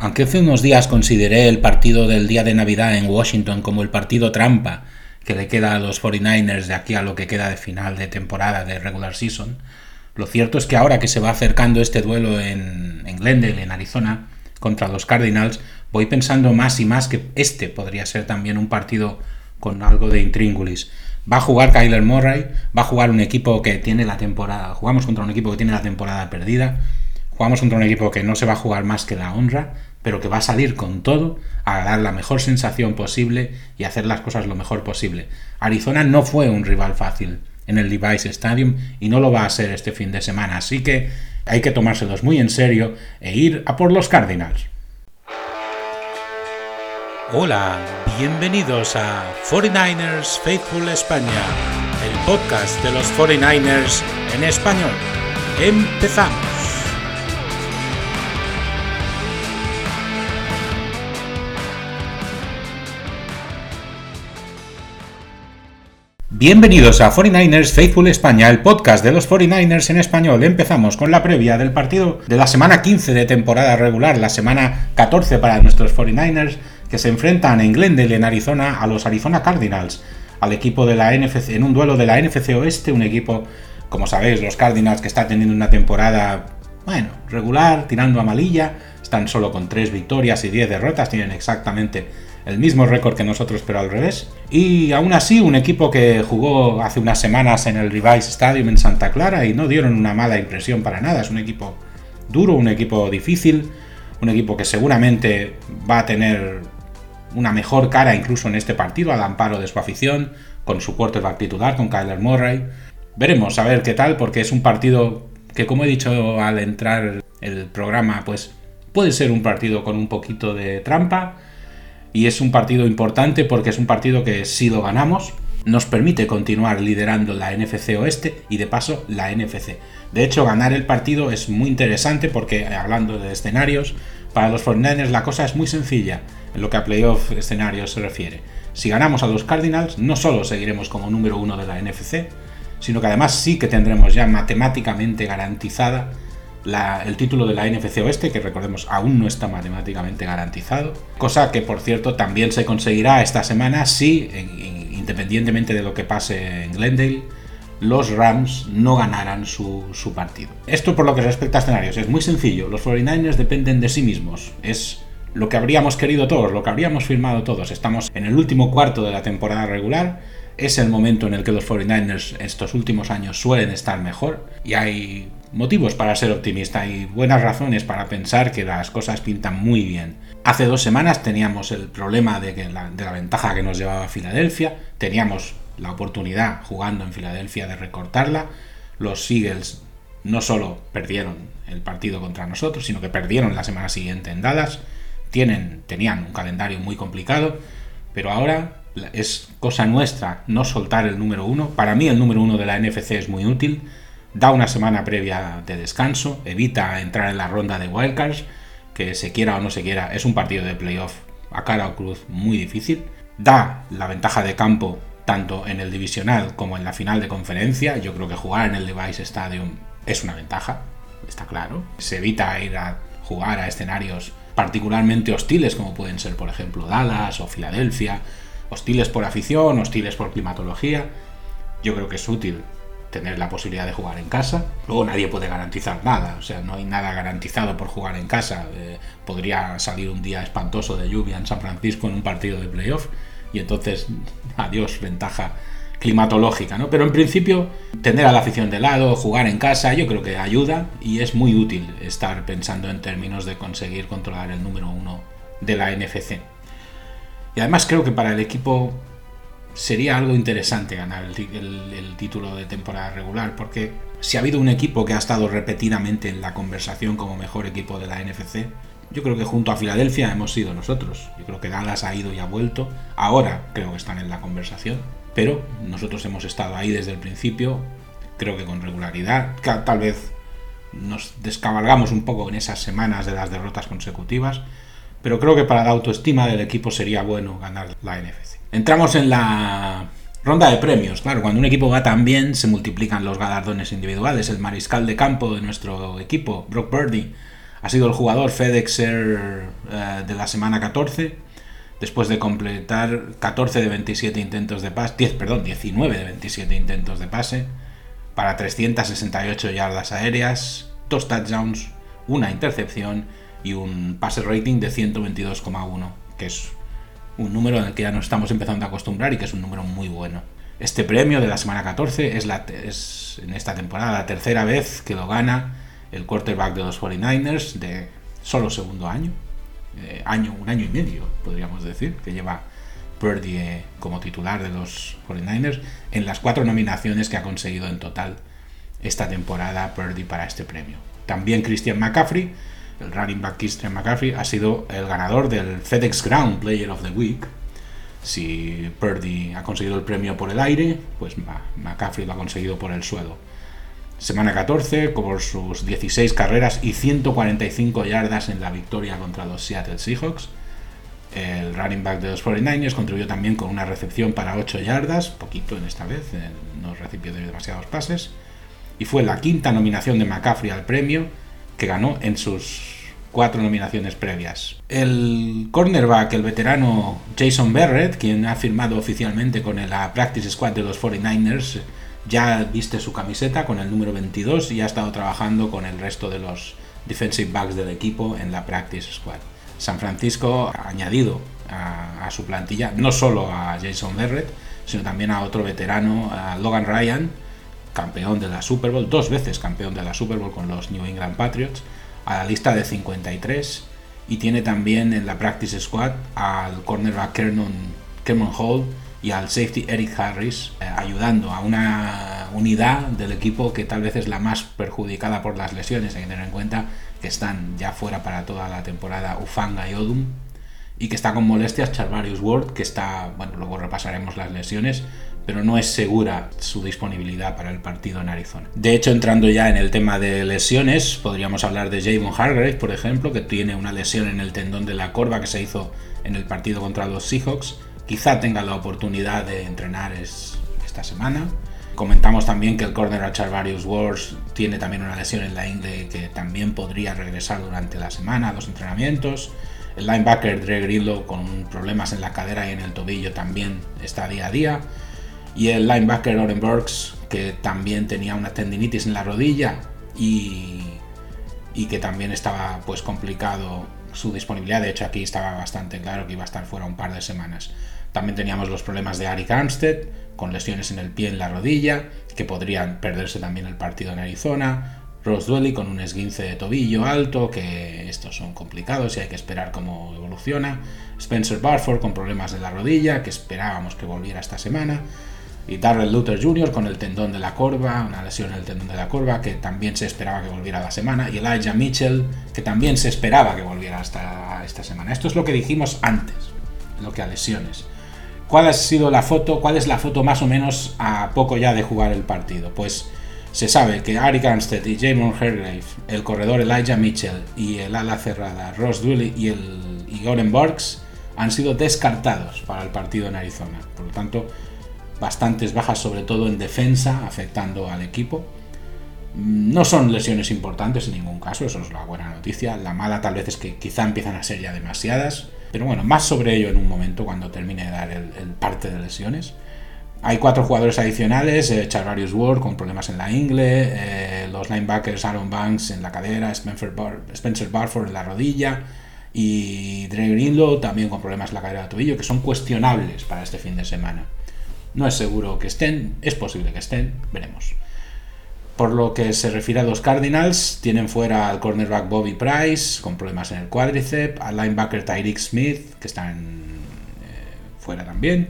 Aunque hace unos días consideré el partido del día de Navidad en Washington como el partido trampa que le queda a los 49ers de aquí a lo que queda de final de temporada de regular season, lo cierto es que ahora que se va acercando este duelo en, Glendale, en Arizona, contra los Cardinals, voy pensando más y más que este podría ser también un partido con algo de intríngulis. Va a jugar Kyler Murray, va a jugar un equipo que tiene la temporada, jugamos contra un equipo que tiene la temporada perdida, jugamos contra un equipo que no se va a jugar más que la honra, pero que va a salir con todo a dar la mejor sensación posible y hacer las cosas lo mejor posible. Arizona no fue un rival fácil en el Device Stadium y no lo va a ser este fin de semana, así que hay que tomárselos muy en serio e ir a por los Cardinals. Hola, bienvenidos a 49ers Faithful España, el podcast de los 49ers en español. Empezamos. Bienvenidos a 49ers Faithful España, el podcast de los 49ers en español. Empezamos con la previa del partido de la semana 15 de temporada regular, la semana 14 para nuestros 49ers, que se enfrentan en Glendale, en Arizona, a los Arizona Cardinals, al equipo de la NFC, en un duelo de la NFC Oeste, un equipo, como sabéis, los Cardinals que está teniendo una temporada, bueno, regular, tirando a malilla, están solo con 3 victorias y 10 derrotas, tienen exactamente el mismo récord que nosotros, pero al revés. Y aún así, un equipo que jugó hace unas semanas en el Revise Stadium en Santa Clara y no dieron una mala impresión para nada. Es un equipo duro, un equipo difícil, un equipo que seguramente va a tener una mejor cara incluso en este partido al amparo de su afición, con su quarterback titular, con Kyler Murray. Veremos a ver qué tal, porque es un partido que, como he dicho al entrar el programa, pues puede ser un partido con un poquito de trampa y es un partido importante porque es un partido que si lo ganamos nos permite continuar liderando la NFC Oeste y de paso la NFC. De hecho, ganar el partido es muy interesante porque hablando de escenarios, para los 49ers la cosa es muy sencilla en lo que a playoff escenarios se refiere. Si ganamos a los Cardinals, no solo seguiremos como número uno de la NFC, sino que además sí que tendremos ya matemáticamente garantizada el título de la NFC Oeste, que recordemos aún no está matemáticamente garantizado, cosa que por cierto también se conseguirá esta semana si, independientemente de lo que pase en Glendale, los Rams no ganaran su, su, partido. Esto por lo que respecta a escenarios. Es muy sencillo, los 49ers dependen de sí mismos, es lo que habríamos querido todos, lo que habríamos firmado todos, estamos en el último cuarto de la temporada regular, es el momento en el que los 49ers estos últimos años suelen estar mejor y hay motivos para ser optimista y buenas razones para pensar que las cosas pintan muy bien. Hace dos semanas teníamos el problema de, que la, de la ventaja que nos llevaba Filadelfia, teníamos la oportunidad jugando en Filadelfia de recortarla, los Eagles no solo perdieron el partido contra nosotros, sino que perdieron la semana siguiente en Dallas, tienen, tenían un calendario muy complicado, pero ahora es cosa nuestra no soltar el número uno. Para mí el número uno de la NFC es muy útil. Da una semana previa de descanso, evita entrar en la ronda de wildcards, que se quiera o no se quiera, es un partido de playoff a cara o cruz muy difícil, da la ventaja de campo tanto en el divisional como en la final de conferencia, yo creo que jugar en el Device Stadium es una ventaja, está claro, se evita ir a jugar a escenarios particularmente hostiles como pueden ser por ejemplo Dallas o Filadelfia, hostiles por afición, hostiles por climatología, yo creo que es útil tener la posibilidad de jugar en casa. Luego nadie puede garantizar nada, o sea, no hay nada garantizado por jugar en casa. Eh, podría salir un día espantoso de lluvia en San Francisco en un partido de playoff y entonces, adiós, ventaja climatológica, ¿no? Pero en principio, tener a la afición de lado, jugar en casa, yo creo que ayuda y es muy útil estar pensando en términos de conseguir controlar el número uno de la NFC. Y además creo que para el equipo sería algo interesante ganar el, título de temporada regular, porque si ha habido un equipo que ha estado repetidamente en la conversación como mejor equipo de la NFC, yo creo que junto a Filadelfia hemos sido nosotros. Yo creo que Dallas ha ido y ha vuelto. Ahora creo que están en la conversación, pero nosotros hemos estado ahí desde el principio, creo que con regularidad. Tal vez nos descabalgamos un poco en esas semanas de las derrotas consecutivas, pero creo que para la autoestima del equipo sería bueno ganar la NFC. Entramos en la ronda de premios. Claro, cuando un equipo va tan bien, se multiplican los galardones individuales. El mariscal de campo de nuestro equipo, Brock Birdie, Ha sido el jugador FedExer eh, de la semana 14, después de completar 14 de 27 intentos de pase, 10, perdón, 19 de 27 intentos de pase, para 368 yardas aéreas, dos touchdowns, una intercepción y un pase rating de 122,1, que es un número el que ya nos estamos empezando a acostumbrar y que es un número muy bueno. Este premio de la semana 14 es, la, es en esta temporada la tercera vez que lo gana el quarterback de los 49ers de solo segundo año, eh, año un año y medio podríamos decir, que lleva Purdy eh, como titular de los 49ers en las cuatro nominaciones que ha conseguido en total esta temporada Purdy para este premio. También Christian McCaffrey, el running back Christian McCaffrey, ha sido el ganador del FedEx Ground Player of the Week. Si Purdy ha conseguido el premio por el aire, pues McCaffrey lo ha conseguido por el suelo. Semana 14, por sus 16 carreras y 145 yardas en la victoria contra los Seattle Seahawks. El running back de los 49ers contribuyó también con una recepción para 8 yardas, poquito en esta vez, eh, no recibió demasiados pases. Y fue la quinta nominación de McCaffrey al premio que ganó en sus cuatro nominaciones previas. El cornerback, el veterano Jason Barrett, quien ha firmado oficialmente con la Practice Squad de los 49ers, ya viste su camiseta con el número 22 y ha estado trabajando con el resto de los defensive backs del equipo en la Practice Squad. San Francisco ha añadido a, su plantilla no solo a Jason Verrett, sino también a otro veterano, Logan Ryan, campeón de la Super Bowl, dos veces campeón de la Super Bowl con los New England Patriots, a la lista de 53 y tiene también en la Practice Squad al cornerback Kerman Hall y al safety Eric Harris, eh, ayudando a una unidad del equipo que tal vez es la más perjudicada por las lesiones. Hay que tener en cuenta que están ya fuera para toda la temporada Ufanga y Odum y que está con molestias Charvarius Ward, que está, bueno, luego repasaremos las lesiones, pero no es segura su disponibilidad para el partido en Arizona. De hecho, entrando ya en el tema de lesiones, podríamos hablar de Javon Hargrave, por ejemplo, que tiene una lesión en el tendón de la corva que se hizo en el partido contra los Seahawks. Quizá tenga la oportunidad de entrenar esta semana. Comentamos también que el corner Charvarius Wars tiene también una lesión en la ingle que también podría regresar durante la semana a los entrenamientos. El linebacker Dre Grillo con problemas en la cadera y en el tobillo también está día a día. Y el linebacker Oren Burks que también tenía una tendinitis en la rodilla y, y que también estaba pues complicado su disponibilidad. De hecho aquí estaba bastante claro que iba a estar fuera un par de semanas. También teníamos los problemas de Arik Armstead, con lesiones en el pie en la rodilla, que podrían perderse también el partido en Arizona. Ross Dwelly con un esguince de tobillo alto, que estos son complicados y hay que esperar cómo evoluciona. Spencer Barford con problemas de la rodilla, que esperábamos que volviera esta semana. Y Darrell Luther Jr. con el tendón de la corva, una lesión en el tendón de la corva, que también se esperaba que volviera la semana. Y Elijah Mitchell, que también se esperaba que volviera hasta esta semana. Esto es lo que dijimos antes, lo que a lesiones. ¿Cuál ha sido la foto? ¿Cuál es la foto más o menos a poco ya de jugar el partido? Pues se sabe que Ari Armstead y Jamon Hergrave, el corredor Elijah Mitchell y el ala cerrada Ross Dooley y el y Oren Borgs han sido descartados para el partido en Arizona. Por lo tanto, bastantes bajas, sobre todo en defensa, afectando al equipo. No son lesiones importantes en ningún caso, eso es la buena noticia. La mala tal vez es que quizá empiezan a ser ya demasiadas. Pero bueno, más sobre ello en un momento cuando termine de dar el, parte de lesiones. Hay cuatro jugadores adicionales, eh, Charvarius Ward con problemas en la ingle, eh, los linebackers Aaron Banks en la cadera, Spencer, Spencer Barford en la rodilla y Dre Greenlow también con problemas en la cadera de tobillo, que son cuestionables para este fin de semana. No es seguro que estén, es posible que estén, veremos. Por lo que se refiere a los Cardinals, tienen fuera al cornerback Bobby Price con problemas en el cuádriceps, al linebacker Tyreek Smith, que están eh, fuera también.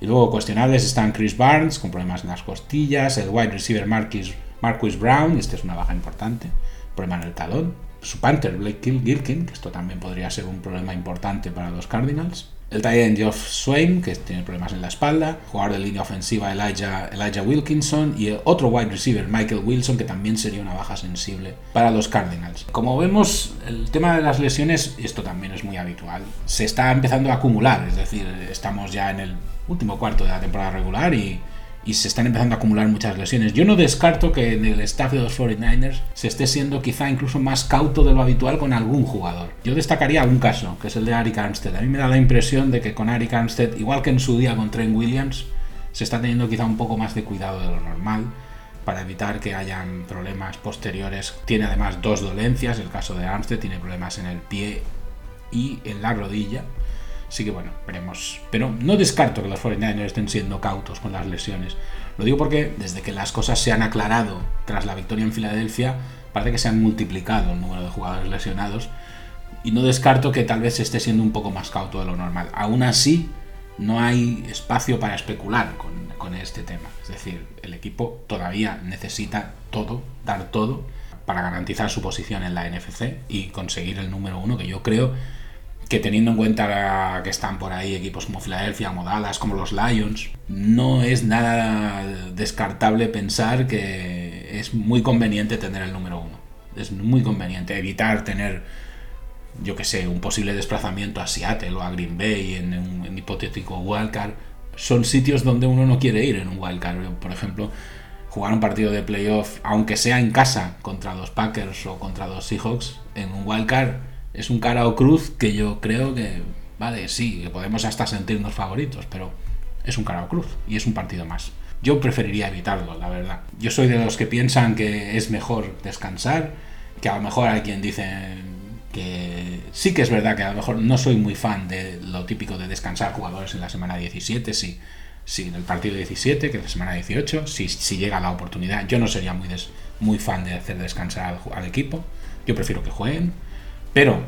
Y luego cuestionables están Chris Barnes con problemas en las costillas, el wide receiver Marquis, Marquis Brown, este es una baja importante, problema en el talón. Su Panther Blake Gilkin, que esto también podría ser un problema importante para los Cardinals el tight Geoff Swain, que tiene problemas en la espalda, jugador de línea ofensiva Elijah, Elijah Wilkinson. Y el otro wide receiver Michael Wilson, que también sería una baja sensible para los Cardinals. Como vemos, el tema de las lesiones, esto también es muy habitual, se está empezando a acumular, es decir, estamos ya en el último cuarto de la temporada regular y, y se están empezando a acumular muchas lesiones. Yo no descarto que en el staff de los 49ers se esté siendo quizá incluso más cauto de lo habitual con algún jugador. Yo destacaría un caso, que es el de Arik Armstead. A mí me da la impresión de que con Arik Armstead, igual que en su día con Trent Williams, se está teniendo quizá un poco más de cuidado de lo normal para evitar que hayan problemas posteriores. Tiene además dos dolencias, el caso de Armstead tiene problemas en el pie y en la rodilla Así que bueno, veremos. Pero no descarto que los 49ers estén siendo cautos con las lesiones. Lo digo porque desde que las cosas se han aclarado tras la victoria en Filadelfia, parece que se han multiplicado el número de jugadores lesionados. Y no descarto que tal vez se esté siendo un poco más cauto de lo normal. Aún así, no hay espacio para especular con, con este tema. Es decir, el equipo todavía necesita todo, dar todo, para garantizar su posición en la NFC y conseguir el número uno, que yo creo que teniendo en cuenta que están por ahí equipos como Filadelfia, como Dallas, como los Lions, no es nada descartable pensar que es muy conveniente tener el número uno. Es muy conveniente evitar tener, yo que sé, un posible desplazamiento a Seattle o a Green Bay en un hipotético wildcard. Son sitios donde uno no quiere ir en un wildcard. Por ejemplo, jugar un partido de playoff, aunque sea en casa contra los Packers o contra los Seahawks, en un wildcard es un cara o cruz que yo creo que, vale, sí, que podemos hasta sentirnos favoritos, pero es un cara o cruz y es un partido más. Yo preferiría evitarlo, la verdad. Yo soy de los que piensan que es mejor descansar, que a lo mejor hay quien dice que sí que es verdad que a lo mejor no soy muy fan de lo típico de descansar jugadores en la semana 17, sí, sí en el partido 17, que es la semana 18, si, si llega la oportunidad, yo no sería muy, muy fan de hacer descansar al equipo, yo prefiero que jueguen, pero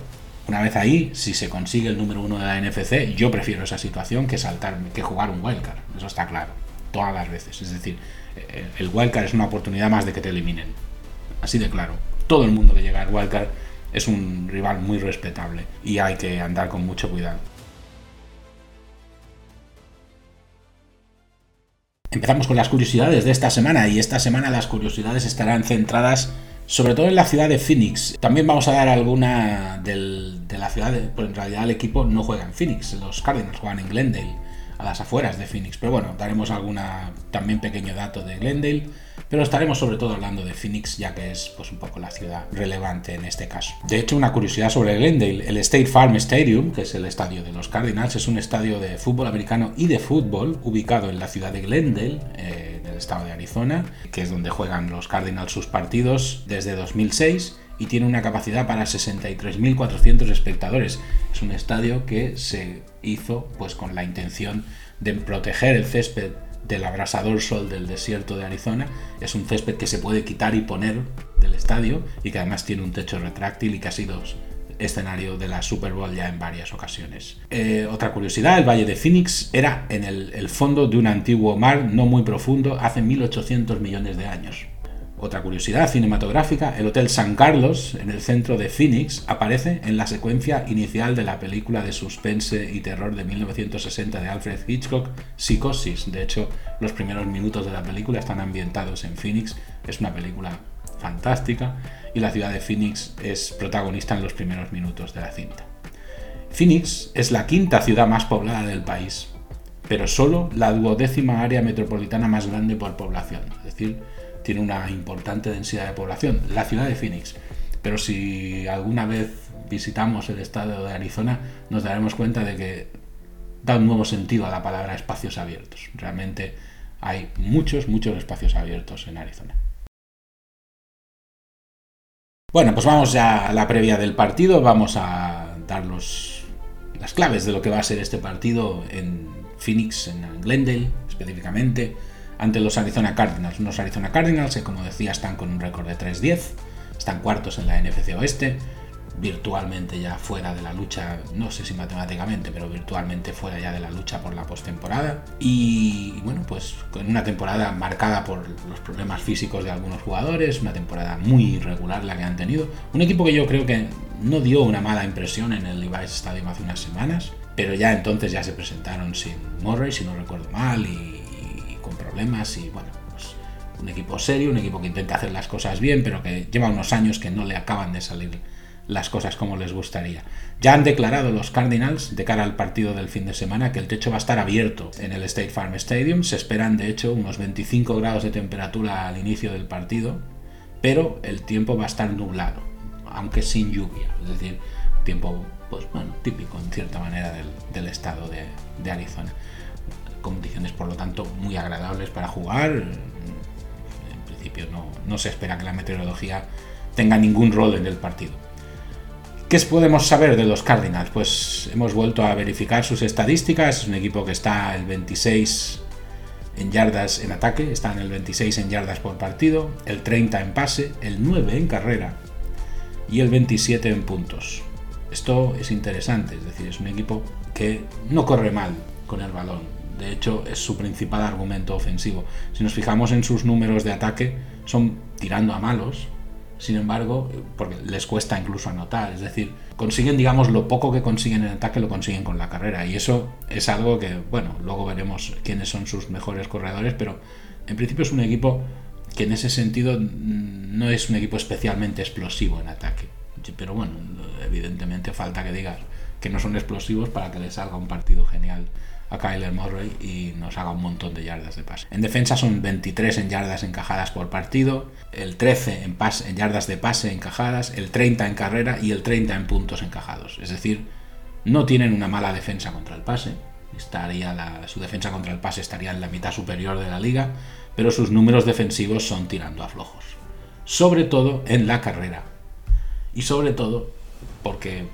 una vez ahí, si se consigue el número uno de la NFC, yo prefiero esa situación que saltar, que jugar un wildcard. Eso está claro. Todas las veces. Es decir, el wildcard es una oportunidad más de que te eliminen. Así de claro. Todo el mundo que llega al wildcard es un rival muy respetable y hay que andar con mucho cuidado. Empezamos con las curiosidades de esta semana y esta semana las curiosidades estarán centradas sobre todo en la ciudad de Phoenix. También vamos a dar alguna de la ciudad, de, pues en realidad el equipo no juega en Phoenix, los Cardinals juegan en Glendale, a las afueras de Phoenix. Pero bueno, daremos alguna también pequeño dato de Glendale, pero estaremos sobre todo hablando de Phoenix, ya que es pues un poco la ciudad relevante en este caso. De hecho, una curiosidad sobre Glendale, el State Farm Stadium, que es el estadio de los Cardinals, es un estadio de fútbol americano y de fútbol ubicado en la ciudad de Glendale. Eh, estado de Arizona, que es donde juegan los Cardinals sus partidos desde 2006 y tiene una capacidad para 63.400 espectadores. Es un estadio que se hizo pues con la intención de proteger el césped del abrasador sol del desierto de Arizona. Es un césped que se puede quitar y poner del estadio y que además tiene un techo retráctil y ha sido escenario de la Super Bowl ya en varias ocasiones. Eh, otra curiosidad, el Valle de Phoenix era en el, fondo de un antiguo mar no muy profundo hace 1800 millones de años. Otra curiosidad cinematográfica, el Hotel San Carlos, en el centro de Phoenix, aparece en la secuencia inicial de la película de suspense y terror de 1960 de Alfred Hitchcock, Psicosis. De hecho, los primeros minutos de la película están ambientados en Phoenix. Es una película fantástica y la ciudad de Phoenix es protagonista en los primeros minutos de la cinta. Phoenix es la quinta ciudad más poblada del país, pero solo la duodécima área metropolitana más grande por población, es decir, tiene una importante densidad de población, la ciudad de Phoenix. Pero si alguna vez visitamos el estado de Arizona, nos daremos cuenta de que da un nuevo sentido a la palabra espacios abiertos. Realmente hay muchos, muchos espacios abiertos en Arizona. Bueno, pues vamos ya a la previa del partido, vamos a dar las claves de lo que va a ser este partido en Phoenix, en Glendale específicamente, ante los Arizona Cardinals. Unos Arizona Cardinals que, como decía, están con un récord de 3-10, están cuartos en la NFC Oeste, virtualmente ya fuera de la lucha, no sé si matemáticamente, pero virtualmente fuera ya de la lucha por la postemporada. Y bueno, pues con una temporada marcada por los problemas físicos de algunos jugadores, una temporada muy irregular la que han tenido. Un equipo que yo creo que no dio una mala impresión en el Levi's Stadium hace unas semanas, pero ya entonces ya se presentaron sin Murray, si no recuerdo mal, y, y con problemas y bueno, pues un equipo serio, un equipo que intenta hacer las cosas bien, pero que lleva unos años que no le acaban de salir las cosas como les gustaría. Ya han declarado los Cardinals de cara al partido del fin de semana que el techo va a estar abierto en el State Farm Stadium. Se esperan de hecho unos 25 grados de temperatura al inicio del partido, pero el tiempo va a estar nublado, aunque sin lluvia. Es decir, tiempo pues bueno, típico en cierta manera del, estado de, Arizona. Condiciones por lo tanto muy agradables para jugar. En principio no, no se espera que la meteorología tenga ningún rol en el partido. ¿Qué podemos saber de los Cardinals? Pues hemos vuelto a verificar sus estadísticas. Es un equipo que está el 26 en yardas en ataque, está en el 26 en yardas por partido, el 30 en pase, el 9 en carrera y el 27 en puntos. Esto es interesante, es decir, es un equipo que no corre mal con el balón. De hecho, es su principal argumento ofensivo. Si nos fijamos en sus números de ataque, son tirando a malos, sin embargo, porque les cuesta incluso anotar, es decir, consiguen, digamos, lo poco que consiguen en ataque lo consiguen con la carrera. Y eso es algo que, bueno, luego veremos quiénes son sus mejores corredores, pero en principio es un equipo que en ese sentido no es un equipo especialmente explosivo en ataque. Pero bueno, evidentemente falta que digas que no son explosivos para que les salga un partido genial a Kyler Murray y nos haga un montón de yardas de pase. En defensa son 23 en yardas encajadas por partido, el 13 en, en yardas de pase encajadas, el 30 en carrera y el 30 en puntos encajados. Es decir, no tienen una mala defensa contra el pase. Estaría su defensa contra el pase estaría en la mitad superior de la liga, pero sus números defensivos son tirando a flojos. Sobre todo en la carrera. Y sobre todo porque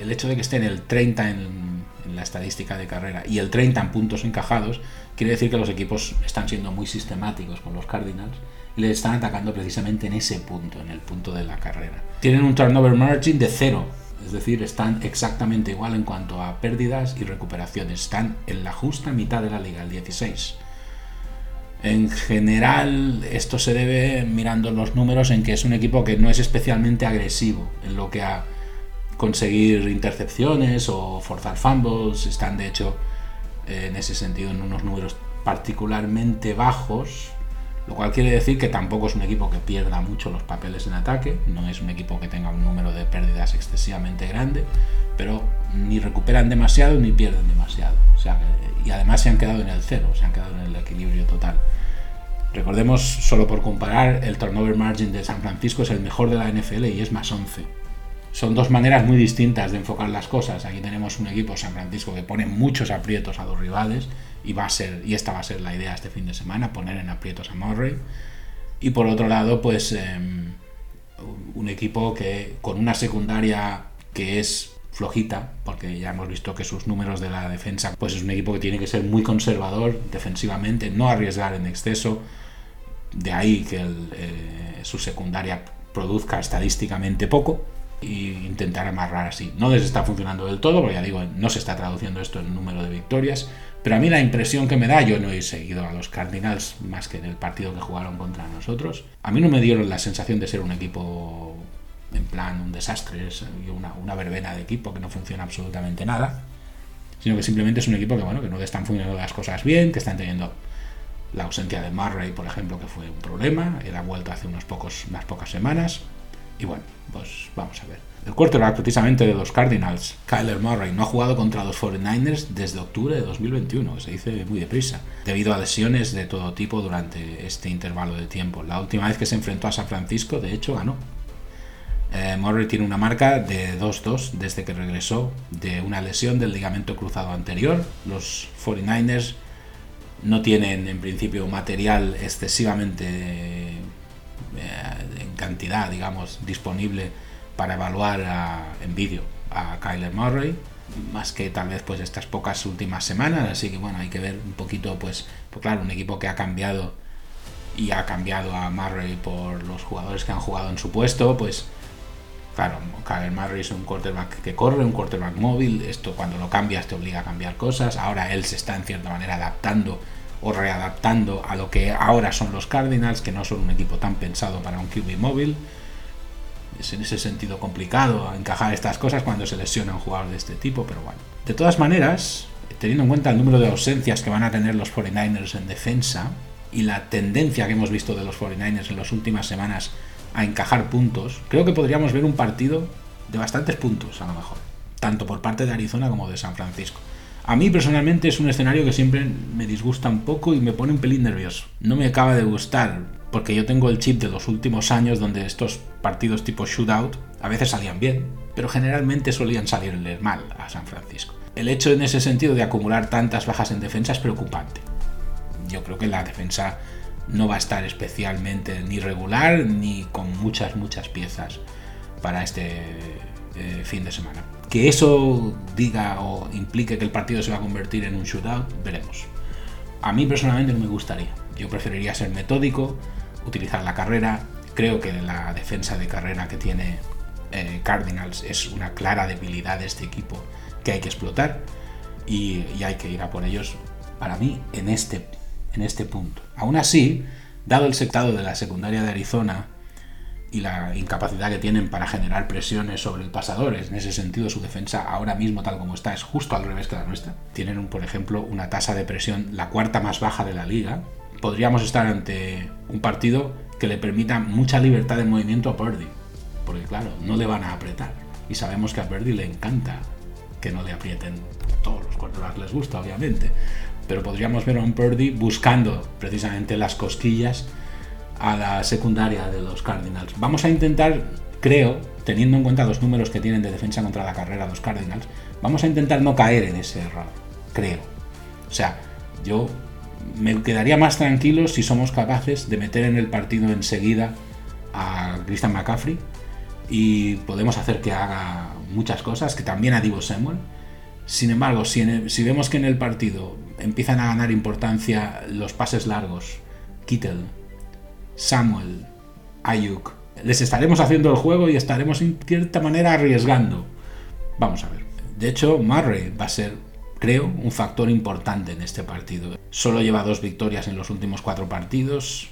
el hecho de que esté en el 30 en en la estadística de carrera y el 30 en puntos encajados, quiere decir que los equipos están siendo muy sistemáticos con los Cardinals y les están atacando precisamente en ese punto, en el punto de la carrera. Tienen un turnover margin de cero, es decir, están exactamente igual en cuanto a pérdidas y recuperaciones. Están en la justa mitad de la liga, el 16. En general, esto se debe, mirando los números, en que es un equipo que no es especialmente agresivo en lo que a conseguir intercepciones o forzar fumbles. Están de hecho en ese sentido en unos números particularmente bajos, lo cual quiere decir que tampoco es un equipo que pierda mucho los papeles en ataque, no es un equipo que tenga un número de pérdidas excesivamente grande, pero ni recuperan demasiado ni pierden demasiado. O sea, y además se han quedado en el cero, se han quedado en el equilibrio total. Recordemos, solo por comparar, el turnover margin de San Francisco es el mejor de la NFL y es más 11 son dos maneras muy distintas de enfocar las cosas. Aquí tenemos un equipo San Francisco que pone muchos aprietos a los rivales y va a ser y esta va a ser la idea este fin de semana, poner en aprietos a Murray. Y por otro lado, pues em, un equipo que con una secundaria que es flojita, porque ya hemos visto que sus números de la defensa, pues es un equipo que tiene que ser muy conservador defensivamente, no arriesgar en exceso. De ahí que eh, su secundaria produzca estadísticamente poco y intentar amarrar así. No les está funcionando del todo, porque ya digo, no se está traduciendo esto en número de victorias, pero a mí la impresión que me da, yo no he seguido a los Cardinals más que en el partido que jugaron contra nosotros, a mí no me dieron la sensación de ser un equipo en plan un desastre, es una, una verbena de equipo que no funciona absolutamente nada, sino que simplemente es un equipo que bueno, que no están funcionando las cosas bien, que están teniendo la ausencia de Murray, por ejemplo, que fue un problema, él ha vuelto hace unos pocos, unas pocas semanas, y bueno, pues vamos a ver. El quarterback precisamente de los Cardinals, Kyler Murray, no ha jugado contra los 49ers desde octubre de 2021, se dice muy deprisa, debido a lesiones de todo tipo durante este intervalo de tiempo. La última vez que se enfrentó a San Francisco, de hecho, ganó. Eh, Murray tiene una marca de 2-2 desde que regresó de una lesión del ligamento cruzado anterior. Los 49ers no tienen en principio material excesivamente eh, en cantidad, digamos, disponible para evaluar en vídeo a Kyler Murray, más que tal vez pues estas pocas últimas semanas, así que bueno, hay que ver un poquito, pues, pues claro, un equipo que ha cambiado y ha cambiado a Murray por los jugadores que han jugado en su puesto, pues claro, Kyler Murray es un quarterback que corre, un quarterback móvil, esto cuando lo cambias te obliga a cambiar cosas, ahora él se está en cierta manera adaptando o readaptando a lo que ahora son los Cardinals, que no son un equipo tan pensado para un QB móvil. Es en ese sentido complicado encajar estas cosas cuando se lesiona un jugador de este tipo, pero bueno. De todas maneras, teniendo en cuenta el número de ausencias que van a tener los 49ers en defensa y la tendencia que hemos visto de los 49ers en las últimas semanas a encajar puntos, creo que podríamos ver un partido de bastantes puntos a lo mejor, tanto por parte de Arizona como de San Francisco. A mí personalmente es un escenario que siempre me disgusta un poco y me pone un pelín nervioso. No me acaba de gustar porque yo tengo el chip de los últimos años donde estos partidos tipo shootout a veces salían bien, pero generalmente solían salirle mal a San Francisco. El hecho en ese sentido de acumular tantas bajas en defensa es preocupante. Yo creo que la defensa no va a estar especialmente ni regular ni con muchas, muchas piezas para este eh, fin de semana. Que eso diga o implique que el partido se va a convertir en un shootout, veremos. A mí personalmente no me gustaría. Yo preferiría ser metódico, utilizar la carrera. Creo que la defensa de carrera que tiene eh, Cardinals es una clara debilidad de este equipo que hay que explotar y, hay que ir a por ellos, para mí, en este en este punto. Aún así, dado el sectado de la secundaria de Arizona y la incapacidad que tienen para generar presiones sobre el pasador, en ese sentido su defensa ahora mismo tal como está es justo al revés que la nuestra. Tienen, por ejemplo, una tasa de presión la cuarta más baja de la liga. Podríamos estar ante un partido que le permita mucha libertad de movimiento a Purdy, porque claro, no le van a apretar. Y sabemos que a Purdy le encanta que no le aprieten. Todos los quarterbacks les gusta, obviamente pero podríamos ver a un Purdy buscando precisamente las cosquillas a la secundaria de los Cardinals. Vamos a intentar, creo, teniendo en cuenta los números que tienen de defensa contra la carrera los Cardinals, vamos a intentar no caer en ese error, creo. O sea, yo me quedaría más tranquilo si somos capaces de meter en el partido enseguida a Christian McCaffrey y podemos hacer que haga muchas cosas, que también a Divo Samuel. Sin embargo, si, si vemos que en el partido empiezan a ganar importancia los pases largos. Kittel, Samuel, Ayuk. Les estaremos haciendo el juego y estaremos en cierta manera arriesgando. Vamos a ver. De hecho, Murray va a ser, creo, un factor importante en este partido. Solo lleva dos victorias en los últimos cuatro partidos.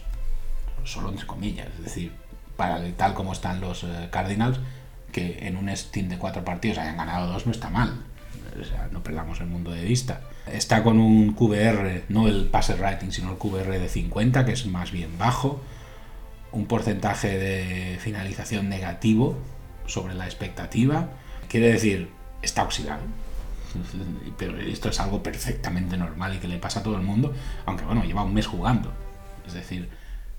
Solo entre comillas. Es decir, para tal como están los eh, Cardinals, que en un steam de cuatro partidos hayan ganado dos no está mal. No perdamos el mundo de vista. Está con un QBR, no el passer rating, sino el QBR de 50, que es más bien bajo. Un porcentaje de finalización negativo sobre la expectativa. Quiere decir, está oxidado. Pero esto es algo perfectamente normal y que le pasa a todo el mundo, aunque bueno, lleva un mes jugando. Es decir,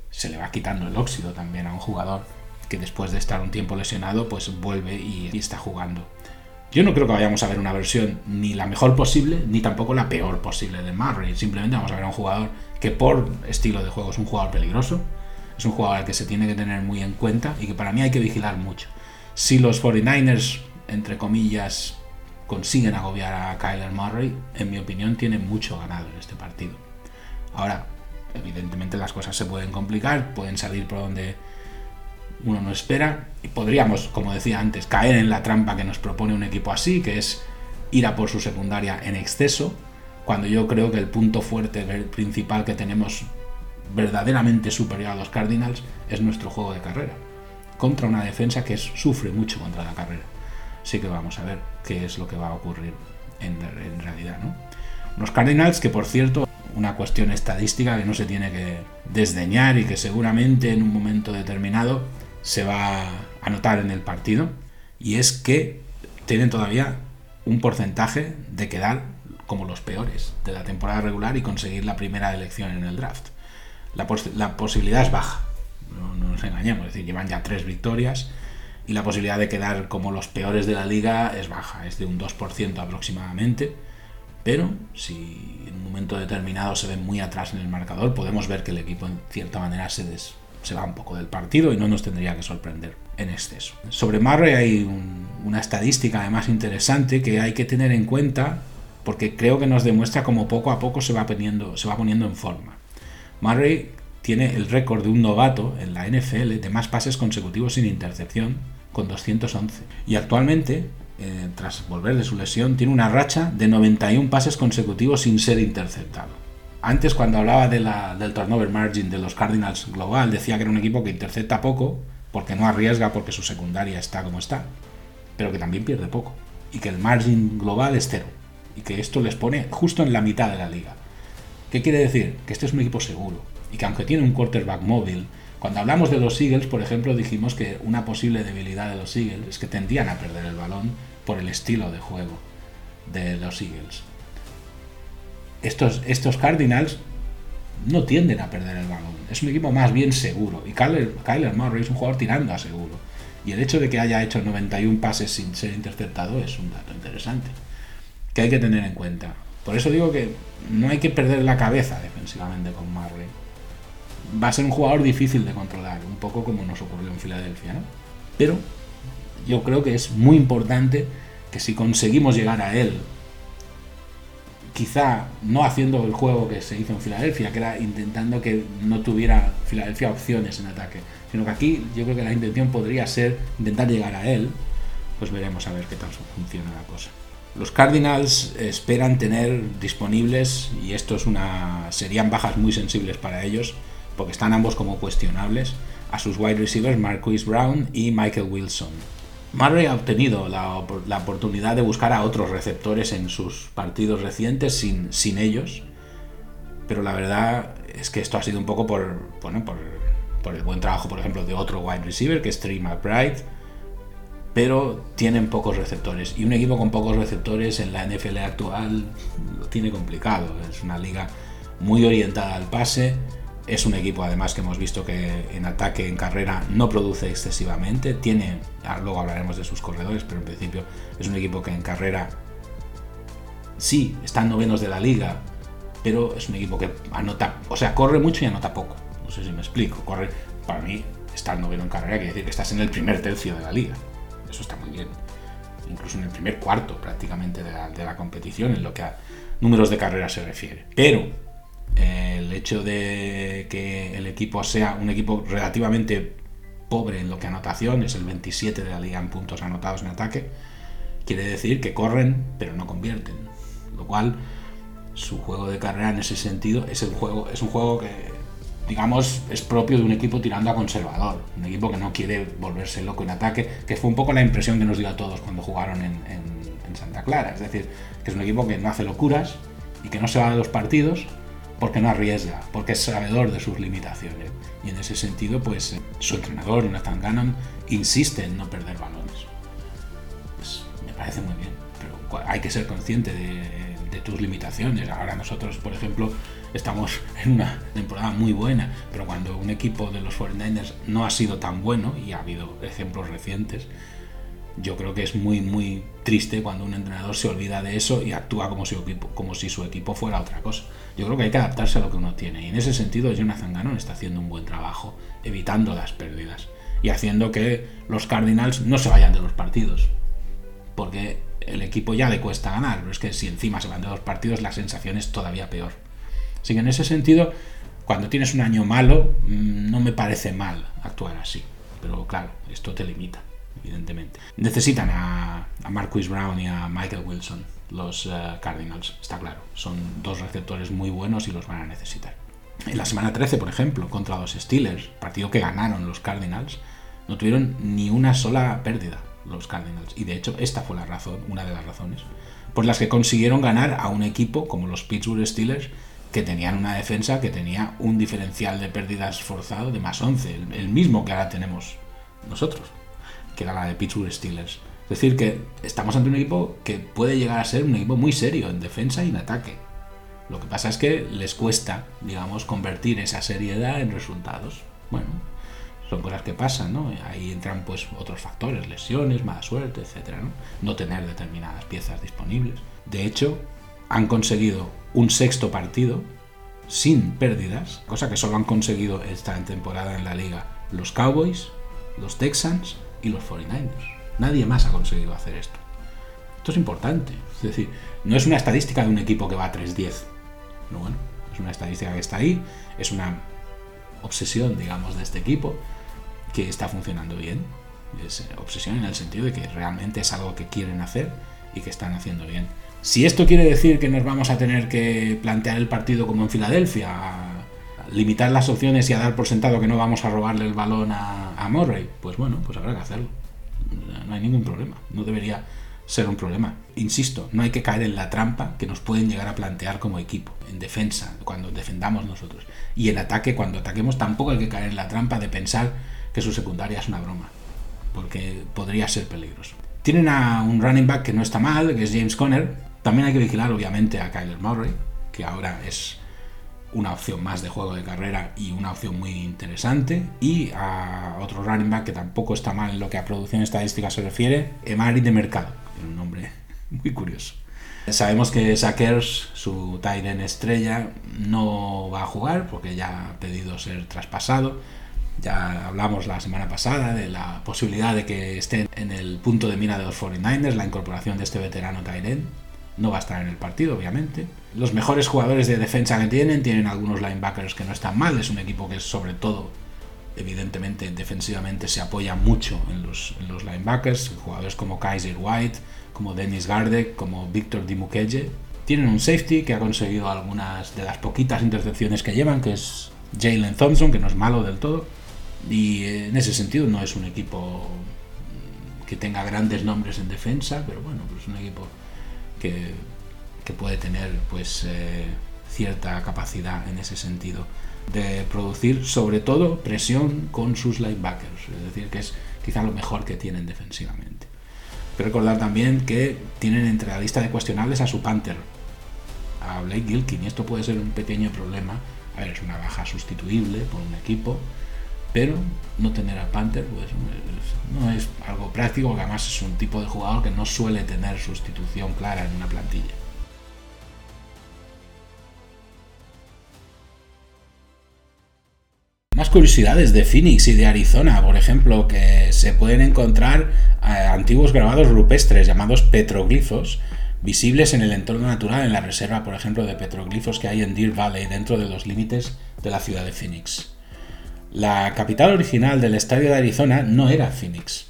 se le va quitando el óxido también a un jugador que después de estar un tiempo lesionado, pues vuelve y, está jugando. Yo no creo que vayamos a ver una versión ni la mejor posible, ni tampoco la peor posible de Murray. Simplemente vamos a ver a un jugador que por estilo de juego es un jugador peligroso, es un jugador que se tiene que tener muy en cuenta y que para mí hay que vigilar mucho. Si los 49ers, entre comillas, consiguen agobiar a Kyler Murray, en mi opinión tiene mucho ganado en este partido. Ahora, evidentemente las cosas se pueden complicar, pueden salir por donde uno no espera y podríamos, como decía antes, caer en la trampa que nos propone un equipo así, que es ir a por su secundaria en exceso, cuando yo creo que el punto fuerte principal que tenemos verdaderamente superior a los Cardinals es nuestro juego de carrera, contra una defensa que sufre mucho contra la carrera. Así que vamos a ver qué es lo que va a ocurrir en, realidad. ¿no? Los Cardinals, que por cierto, una cuestión estadística que no se tiene que desdeñar y que seguramente en un momento determinado se va a notar en el partido y es que tienen todavía un porcentaje de quedar como los peores de la temporada regular y conseguir la primera elección en el draft. La, posibilidad es baja, no, no, nos engañemos, es decir, llevan ya tres victorias y la posibilidad de quedar como los peores de la liga es baja, es de un 2% aproximadamente, pero si en un momento determinado se ven muy atrás en el marcador, podemos ver que el equipo en cierta manera se des se va un poco del partido y no nos tendría que sorprender en exceso. Sobre Murray hay una estadística además interesante que hay que tener en cuenta porque creo que nos demuestra cómo poco a poco se va poniendo, se va poniendo en forma. Murray tiene el récord de un novato en la NFL de más pases consecutivos sin intercepción con 211 y actualmente eh, tras volver de su lesión tiene una racha de 91 pases consecutivos sin ser interceptado antes cuando hablaba del turnover margin de los Cardinals global, decía que era un equipo que intercepta poco porque no arriesga porque su secundaria está como está, pero que también pierde poco y que el margin global es cero y que esto les pone justo en la mitad de la liga. ¿Qué quiere decir? Que este es un equipo seguro y que aunque tiene un quarterback móvil, Cuando hablamos de los Eagles, por ejemplo, dijimos que una posible debilidad de los Eagles es que tendían a perder el balón por el estilo de juego de los Eagles. Estos, estos Cardinals no tienden a perder el balón. Es un equipo más bien seguro. Y Kyler, Kyler Murray es un jugador tirando a seguro. Y el hecho de que haya hecho 91 pases sin ser interceptado es un dato interesante que hay que tener en cuenta. Por eso digo que no hay que perder la cabeza defensivamente con Murray. Va a ser un jugador difícil de controlar, un poco como nos ocurrió en Filadelfia, ¿no? Pero yo creo que es muy importante que si conseguimos llegar a él quizá no haciendo el juego que se hizo en Filadelfia, que era intentando que no tuviera Filadelfia opciones en ataque, sino que aquí yo creo que la intención podría ser intentar llegar a él, pues veremos a ver qué tal funciona la cosa. Los Cardinals esperan tener disponibles, y esto es una. serían bajas muy sensibles para ellos, porque están ambos como cuestionables, a sus wide receivers Marquise Brown y Michael Wilson. Murray ha obtenido la, oportunidad de buscar a otros receptores en sus partidos recientes sin, sin ellos, pero la verdad es que esto ha sido un poco por, bueno, por, por el buen trabajo, por ejemplo, de otro wide receiver, que es Trey McBride, pero tienen pocos receptores. Y un equipo con pocos receptores en la NFL actual lo tiene complicado. Es una liga muy orientada al pase es un equipo además que hemos visto que en ataque, en carrera, no produce excesivamente. Tiene, luego hablaremos de sus corredores, pero en principio es un equipo que en carrera sí, están novenos de la liga, pero es un equipo que anota, o sea, corre mucho y anota poco. No sé si me explico. Corre, para mí, estar noveno en carrera quiere decir que estás en el primer tercio de la liga. Eso está muy bien. Incluso en el primer cuarto prácticamente de la, competición en lo que a números de carrera se refiere. Pero el hecho de que el equipo sea un equipo relativamente pobre en lo que anotación, es el 27 de la liga en puntos anotados en ataque, quiere decir que corren pero no convierten. Lo cual su juego de carrera en ese sentido es el juego, es un juego que digamos es propio de un equipo tirando a conservador, un equipo que no quiere volverse loco en ataque, que fue un poco la impresión que nos dio a todos cuando jugaron en, en Santa Clara, es decir, que es un equipo que no hace locuras y que no se va de los partidos, porque no arriesga, porque es sabedor de sus limitaciones. Y en ese sentido, pues su entrenador, Nathan Gannon, insiste en no perder balones. Pues, me parece muy bien, pero hay que ser consciente de, tus limitaciones. Ahora nosotros, por ejemplo, estamos en una temporada muy buena, pero cuando un equipo de los 49ers no ha sido tan bueno, y ha habido ejemplos recientes, yo creo que es muy, muy triste cuando un entrenador se olvida de eso y actúa como si, como si su equipo fuera otra cosa. Yo creo que hay que adaptarse a lo que uno tiene. Y en ese sentido, Jonathan Gannon está haciendo un buen trabajo, evitando las pérdidas y haciendo que los Cardinals no se vayan de los partidos. Porque el equipo ya le cuesta ganar, pero es que si encima se van de los partidos, la sensación es todavía peor. Así que en ese sentido, cuando tienes un año malo, mm, no me parece mal actuar así. Pero claro, esto te limita evidentemente. Necesitan a, a Marquis Brown y a Michael Wilson, los eh, Cardinals, está claro. Son dos receptores muy buenos y los van a necesitar. En la semana 13, por ejemplo, contra los Steelers, partido que ganaron los Cardinals, no tuvieron ni una sola pérdida los Cardinals. Y de hecho, esta fue la razón, una de las razones, por las que consiguieron ganar a un equipo como los Pittsburgh Steelers, que tenían una defensa que tenía un diferencial de pérdidas forzado de más 11, el mismo que ahora tenemos nosotros que era la de Pittsburgh Steelers. Es decir, que estamos ante un equipo que puede llegar a ser un equipo muy serio en defensa y en ataque. Lo que pasa es que les cuesta, digamos, convertir esa seriedad en resultados. Bueno, son cosas que pasan, ¿no? Ahí entran pues otros factores, lesiones, mala suerte, etcétera, ¿no? No tener determinadas piezas disponibles. De hecho, han conseguido un sexto partido sin pérdidas, cosa que solo han conseguido esta temporada en la liga los Cowboys, los Texans y los 49ers. Nadie más ha conseguido hacer esto. Esto es importante. Es decir, no es una estadística de un equipo que va a 3-10. No, bueno, es una estadística que está ahí. Es una obsesión, digamos, de este equipo que está funcionando bien. Es obsesión en el sentido de que realmente es algo que quieren hacer y que están haciendo bien. Si esto quiere decir que nos vamos a tener que plantear el partido como en Filadelfia, limitar las opciones y a dar por sentado que no vamos a robarle el balón a, a Murray, pues bueno, pues habrá que hacerlo. No hay ningún problema. No debería ser un problema. Insisto, no hay que caer en la trampa que nos pueden llegar a plantear como equipo, en defensa, cuando defendamos nosotros. Y en ataque, cuando ataquemos, tampoco hay que caer en la trampa de pensar que su secundaria es una broma, porque podría ser peligroso. Tienen a un running back que no está mal, que es James Conner. También hay que vigilar, obviamente, a Kyler Murray, que ahora es una opción más de juego de carrera y una opción muy interesante. Y a otro running back que tampoco está mal en lo que a producción estadística se refiere, Emari de Mercado, un nombre muy curioso. Sabemos que Sackers, su Tyren estrella, no va a jugar porque ya ha pedido ser traspasado. Ya hablamos la semana pasada de la posibilidad de que esté en el punto de mira de los 49ers la incorporación de este veterano Tyren no va a estar en el partido, obviamente. Los mejores jugadores de defensa que tienen, tienen algunos linebackers que no están mal, es un equipo que sobre todo, evidentemente, defensivamente se apoya mucho en los, linebackers, jugadores como Kaiser White, como Dennis Gardek, como Víctor Dimukeye. Tienen un safety que ha conseguido algunas de las poquitas intercepciones que llevan, que es Jalen Thompson, que no es malo del todo. Y en ese sentido no es un equipo que tenga grandes nombres en defensa, pero bueno, pues es un equipo que, puede tener pues eh, cierta capacidad en ese sentido de producir sobre todo presión con sus linebackers, es decir, que es quizá lo mejor que tienen defensivamente. Pero recordar también que tienen entre la lista de cuestionables a su Panther, a Blake Gilkin, y esto puede ser un pequeño problema. A ver, es una baja sustituible por un equipo, pero no tener a Panther pues, no es algo práctico, porque además es un tipo de jugador que no suele tener sustitución clara en una plantilla. Más curiosidades de Phoenix y de Arizona, por ejemplo, que se pueden encontrar eh, antiguos grabados rupestres llamados petroglifos, visibles en el entorno natural en la reserva, por ejemplo, de petroglifos que hay en Deer Valley, dentro de los límites de la ciudad de Phoenix. La capital original del estadio de Arizona no era Phoenix.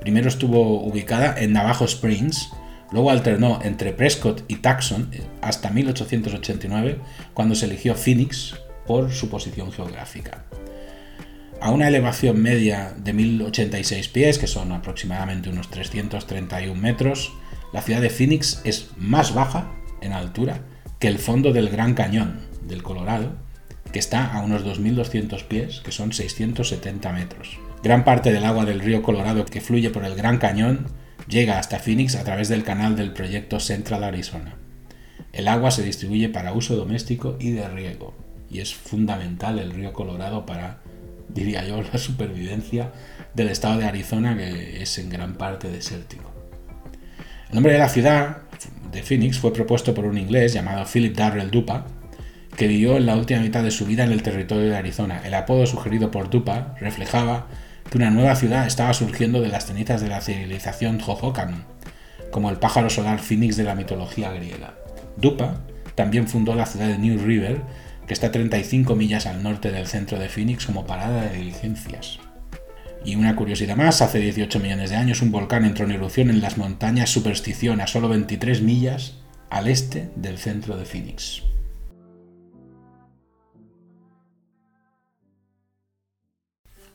Primero estuvo ubicada en Navajo Springs, luego alternó entre Prescott y Tucson hasta 1889, cuando se eligió Phoenix por su posición geográfica. A una elevación media de 1086 pies, que son aproximadamente unos 331 metros, la ciudad de Phoenix es más baja en altura que el fondo del Gran Cañón del Colorado que está a unos 2.200 pies, que son 670 metros. Gran parte del agua del río Colorado que fluye por el Gran Cañón llega hasta Phoenix a través del canal del proyecto Central Arizona. El agua se distribuye para uso doméstico y de riego, y es fundamental el río Colorado para, diría yo, la supervivencia del estado de Arizona, que es en gran parte desértico. El nombre de la ciudad de Phoenix fue propuesto por un inglés llamado Philip Darrell Dupa, que vivió en la última mitad de su vida en el territorio de Arizona. El apodo sugerido por Dupa reflejaba que una nueva ciudad estaba surgiendo de las cenizas de la civilización Hohokam, como el pájaro solar Phoenix de la mitología griega. Dupa también fundó la ciudad de New River, que está a 35 millas al norte del centro de Phoenix como parada de diligencias. Y una curiosidad más, hace 18 millones de años un volcán entró en erupción en las montañas Superstición, a solo 23 millas al este del centro de Phoenix.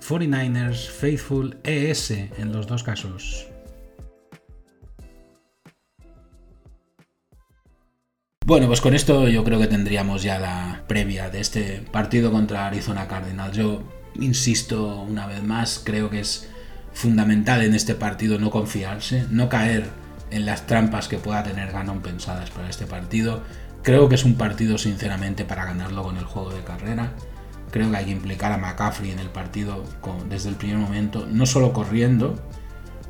49ers Faithful ES en los dos casos. Bueno, pues con esto yo creo que tendríamos ya la previa de este partido contra Arizona Cardinals. Yo insisto una vez más, creo que es fundamental en este partido no confiarse, no caer en las trampas que pueda tener Ganon pensadas para este partido. Creo que es un partido sinceramente para ganarlo con el juego de carrera. Creo que hay que implicar a McCaffrey en el partido desde el primer momento, no solo corriendo,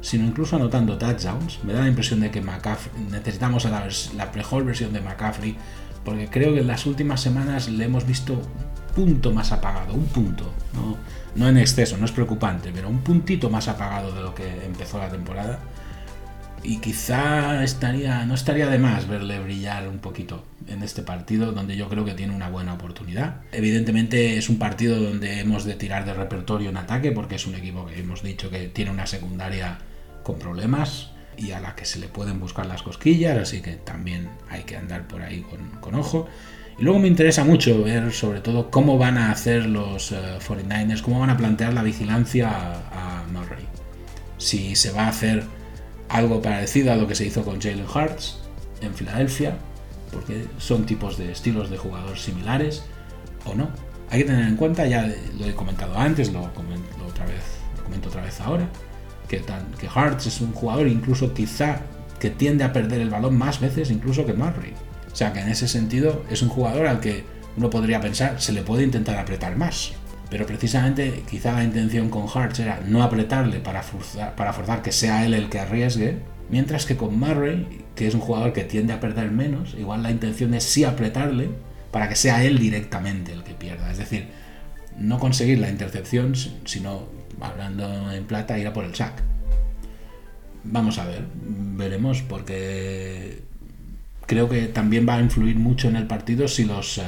sino incluso anotando touchdowns. Me da la impresión de que McCaffrey, necesitamos la, mejor versión de McCaffrey, porque creo que en las últimas semanas le hemos visto un punto más apagado, un punto, no, no en exceso, no es preocupante, pero un puntito más apagado de lo que empezó la temporada. Y quizá estaría, no estaría de más verle brillar un poquito en este partido donde yo creo que tiene una buena oportunidad. Evidentemente es un partido donde hemos de tirar de repertorio en ataque porque es un equipo que hemos dicho que tiene una secundaria con problemas y a la que se le pueden buscar las cosquillas, así que también hay que andar por ahí con, ojo. Y luego me interesa mucho ver sobre todo cómo van a hacer los 49ers, eh, cómo van a plantear la vigilancia a Murray. Si se va a hacer algo parecido a lo que se hizo con Jalen Hurts en Filadelfia, porque son tipos de estilos de jugador similares o no. Hay que tener en cuenta, ya lo he comentado antes, lo comento otra vez, ahora, que, Hurts es un jugador incluso quizá que tiende a perder el balón más veces incluso que Murray. O sea que en ese sentido es un jugador al que uno podría pensar se le puede intentar apretar más. Pero precisamente quizá la intención con Hart era no apretarle para forzar, para forzar que sea él el que arriesgue, mientras que con Murray, que es un jugador que tiende a perder menos, igual la intención es sí apretarle para que sea él directamente el que pierda. Es decir, no conseguir la intercepción, sino, hablando en plata, ir a por el sack. Vamos a ver, veremos, porque creo que también va a influir mucho en el partido si los eh,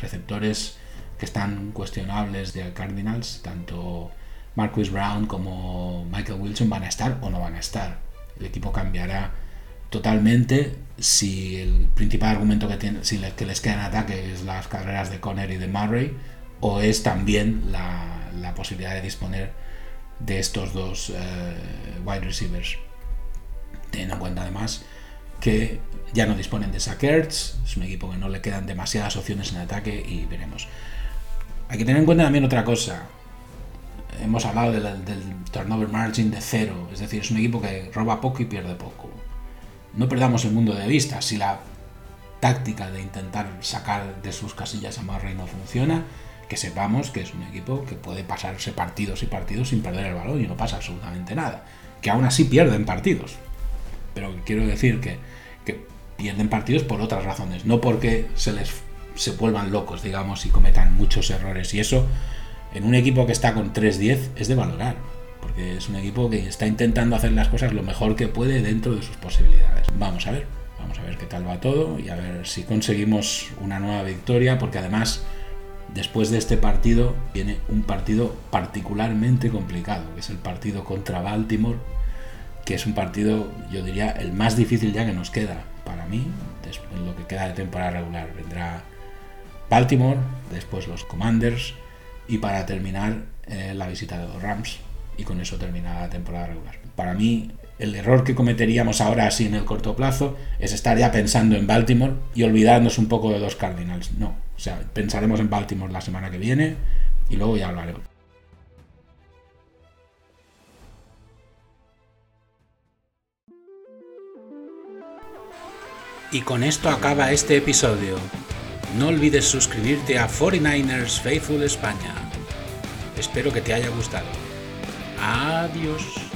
receptores que están cuestionables de Cardinals, tanto Marcus Brown como Michael Wilson van a estar o no van a estar. El equipo cambiará totalmente si el principal argumento que, tiene, si que les queda en ataque es las carreras de Conner y de Murray, o es también la, posibilidad de disponer de estos dos eh, wide receivers. Teniendo en cuenta además que ya no disponen de Sackerts, es un equipo que no le quedan demasiadas opciones en ataque y veremos. Hay que tener en cuenta también otra cosa. Hemos hablado del, turnover margin de cero, es decir, es un equipo que roba poco y pierde poco. No perdamos el mundo de vista. Si la táctica de intentar sacar de sus casillas a Murray no funciona, que sepamos que es un equipo que puede pasarse partidos y partidos sin perder el balón y no pasa absolutamente nada. Que aún así pierden partidos. Pero quiero decir que, que pierden partidos por otras razones, no porque se les se vuelvan locos, digamos, y cometan muchos errores. Y eso, en un equipo que está con 3-10, es de valorar. Porque es un equipo que está intentando hacer las cosas lo mejor que puede dentro de sus posibilidades. Vamos a ver, vamos a ver qué tal va todo y a ver si conseguimos una nueva victoria, porque además, después de este partido, viene un partido particularmente complicado, que es el partido contra Baltimore, que es un partido, yo diría, el más difícil ya que nos queda. Para mí, en lo que queda de temporada regular, vendrá Baltimore, después los Commanders y para terminar eh, la visita de los Rams y con eso termina la temporada regular. Para mí el error que cometeríamos ahora así en el corto plazo es estar ya pensando en Baltimore y olvidarnos un poco de los Cardinals. No, o sea, pensaremos en Baltimore la semana que viene y luego ya hablaremos. Y con esto acaba este episodio. No olvides suscribirte a 49ers Faithful España. Espero que te haya gustado. Adiós.